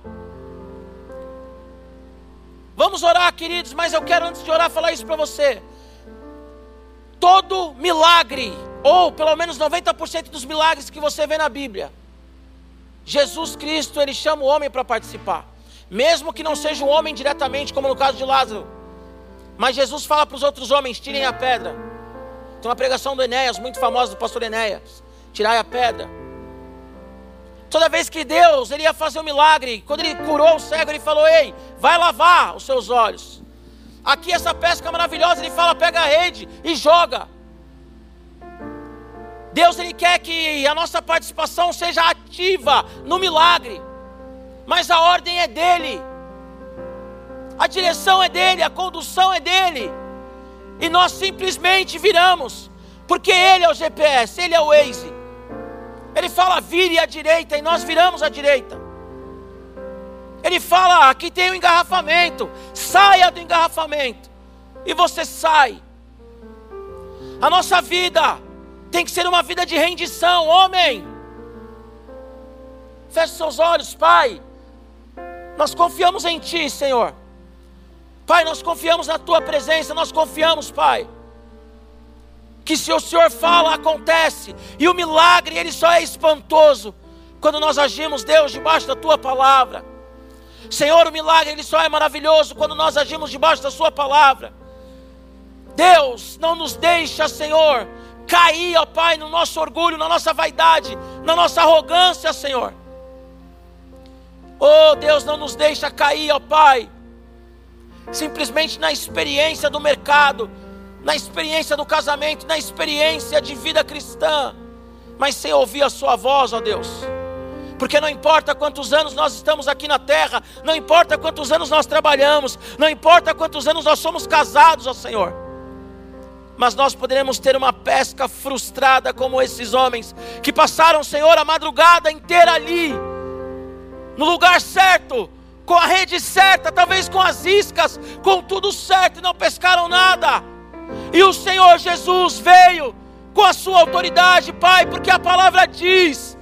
Vamos orar, queridos, mas eu quero antes de orar falar isso para você. Todo milagre ou pelo menos 90% dos milagres que você vê na Bíblia, Jesus Cristo, ele chama o homem para participar. Mesmo que não seja um homem diretamente, como no caso de Lázaro. Mas Jesus fala para os outros homens: tirem a pedra. Tem uma pregação do Enéas, muito famosa do pastor Enéas: tirai a pedra. Toda vez que Deus ele ia fazer um milagre, quando ele curou o cego, ele falou: Ei, vai lavar os seus olhos. Aqui essa pesca maravilhosa, ele fala: pega a rede e joga. Deus ele quer que a nossa participação seja ativa no milagre. Mas a ordem é dele. A direção é dele, a condução é dele. E nós simplesmente viramos, porque ele é o GPS, ele é o Waze. Ele fala vire à direita e nós viramos à direita. Ele fala aqui tem o um engarrafamento, saia do engarrafamento. E você sai. A nossa vida tem que ser uma vida de rendição, homem. Feche seus olhos, Pai. Nós confiamos em Ti, Senhor. Pai, nós confiamos na Tua presença, nós confiamos, Pai. Que se o Senhor fala, acontece. E o milagre, ele só é espantoso quando nós agimos, Deus, debaixo da Tua palavra. Senhor, o milagre, ele só é maravilhoso quando nós agimos debaixo da Sua palavra. Deus, não nos deixa, Senhor, cair, ó Pai, no nosso orgulho, na nossa vaidade, na nossa arrogância, Senhor. Oh Deus, não nos deixa cair, ó Pai, simplesmente na experiência do mercado, na experiência do casamento, na experiência de vida cristã, mas sem ouvir a Sua voz, ó Deus. Porque não importa quantos anos nós estamos aqui na terra, não importa quantos anos nós trabalhamos, não importa quantos anos nós somos casados, ó Senhor mas nós poderemos ter uma pesca frustrada como esses homens que passaram, Senhor, a madrugada inteira ali, no lugar certo, com a rede certa, talvez com as iscas, com tudo certo e não pescaram nada. E o Senhor Jesus veio com a sua autoridade, Pai, porque a palavra diz: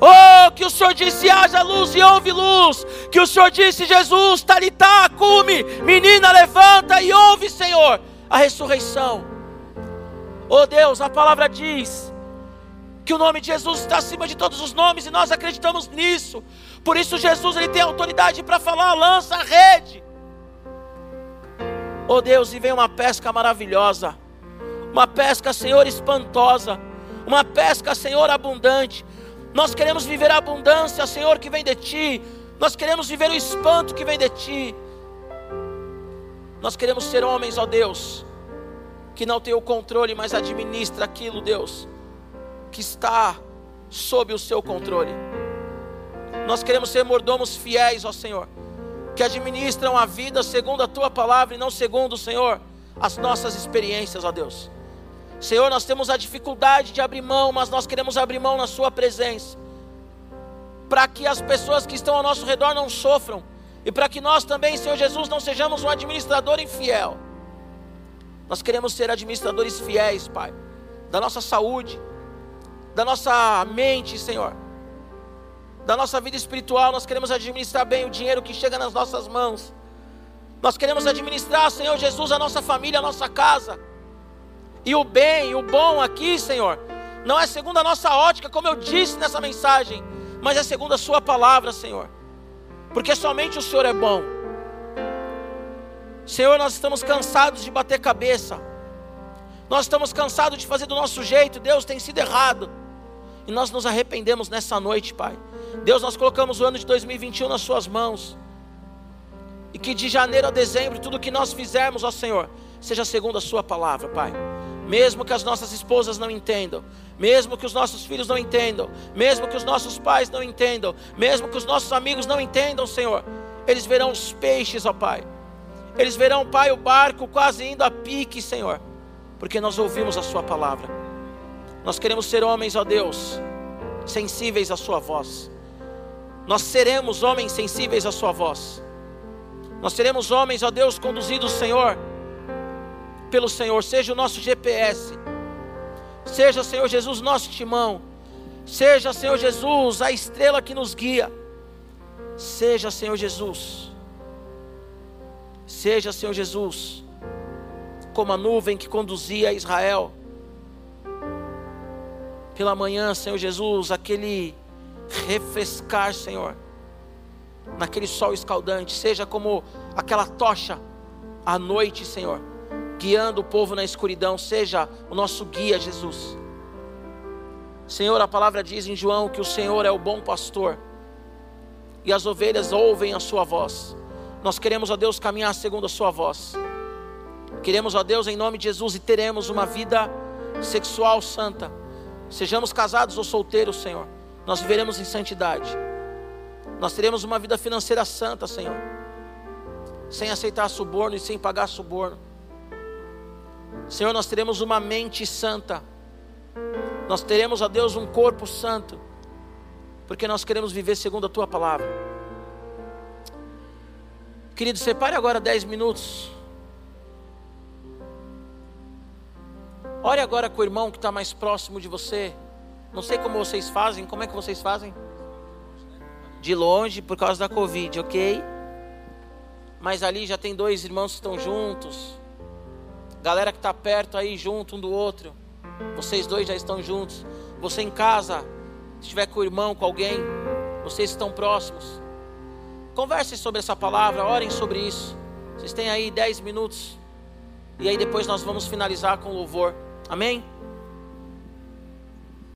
Oh, que o Senhor disse: haja luz e houve luz. Que o Senhor disse: Jesus, Talitá, cume, menina, levanta e ouve, Senhor a ressurreição. Oh Deus, a palavra diz que o nome de Jesus está acima de todos os nomes e nós acreditamos nisso. Por isso Jesus ele tem autoridade para falar, lança a rede. Oh Deus, e vem uma pesca maravilhosa. Uma pesca, Senhor, espantosa. uma pesca, Senhor, abundante. Nós queremos viver a abundância, Senhor, que vem de Ti. Nós queremos viver o espanto que vem de Ti. Nós queremos ser homens, ó Deus, que não tem o controle, mas administra aquilo, Deus, que está sob o seu controle. Nós queremos ser mordomos fiéis, ó Senhor, que administram a vida segundo a tua palavra e não segundo, Senhor, as nossas experiências, ó Deus. Senhor, nós temos a dificuldade de abrir mão, mas nós queremos abrir mão na Sua presença, para que as pessoas que estão ao nosso redor não sofram, e para que nós também, Senhor Jesus, não sejamos um administrador infiel. Nós queremos ser administradores fiéis, Pai, da nossa saúde, da nossa mente, Senhor, da nossa vida espiritual. Nós queremos administrar bem o dinheiro que chega nas nossas mãos. Nós queremos administrar, Senhor Jesus, a nossa família, a nossa casa. E o bem, o bom aqui, Senhor, não é segundo a nossa ótica, como eu disse nessa mensagem, mas é segundo a Sua palavra, Senhor. Porque somente o Senhor é bom. Senhor, nós estamos cansados de bater cabeça. Nós estamos cansados de fazer do nosso jeito. Deus tem sido errado. E nós nos arrependemos nessa noite, Pai. Deus, nós colocamos o ano de 2021 nas Suas mãos. E que de janeiro a dezembro, tudo que nós fizermos, ó Senhor, seja segundo a Sua palavra, Pai. Mesmo que as nossas esposas não entendam, mesmo que os nossos filhos não entendam, mesmo que os nossos pais não entendam, mesmo que os nossos amigos não entendam, Senhor, eles verão os peixes, ó Pai. Eles verão, Pai, o barco quase indo a pique, Senhor, porque nós ouvimos a Sua palavra. Nós queremos ser homens, ó Deus, sensíveis à Sua voz. Nós seremos homens sensíveis à Sua voz. Nós seremos homens, ó Deus, conduzidos, Senhor, pelo Senhor. Seja o nosso GPS. Seja, Senhor Jesus, nosso timão. Seja, Senhor Jesus, a estrela que nos guia. Seja, Senhor Jesus. Seja, Senhor Jesus, como a nuvem que conduzia Israel. Pela manhã, Senhor Jesus, aquele refrescar, Senhor naquele sol escaldante, seja como aquela tocha à noite, Senhor, guiando o povo na escuridão, seja o nosso guia, Jesus. Senhor, a palavra diz em João que o Senhor é o bom pastor e as ovelhas ouvem a sua voz. Nós queremos, ó Deus, caminhar segundo a sua voz. Queremos, ó Deus, em nome de Jesus, e teremos uma vida sexual santa. Sejamos casados ou solteiros, Senhor, nós viveremos em santidade. Nós teremos uma vida financeira santa, Senhor. Sem aceitar suborno e sem pagar suborno. Senhor, nós teremos uma mente santa. Nós teremos, a Deus, um corpo santo. Porque nós queremos viver segundo a tua palavra. Querido, separe agora dez minutos. Ore agora com o irmão que está mais próximo de você. Não sei como vocês fazem. Como é que vocês fazem? de longe por causa da Covid, ok? Mas ali já tem dois irmãos que estão juntos. Galera que está perto aí, junto um do outro. Vocês dois já estão juntos. Você em casa, se estiver com o irmão, com alguém, vocês estão próximos. Conversem sobre essa palavra, orem sobre isso. Vocês têm aí dez minutos. E aí depois nós vamos finalizar com louvor. Amém?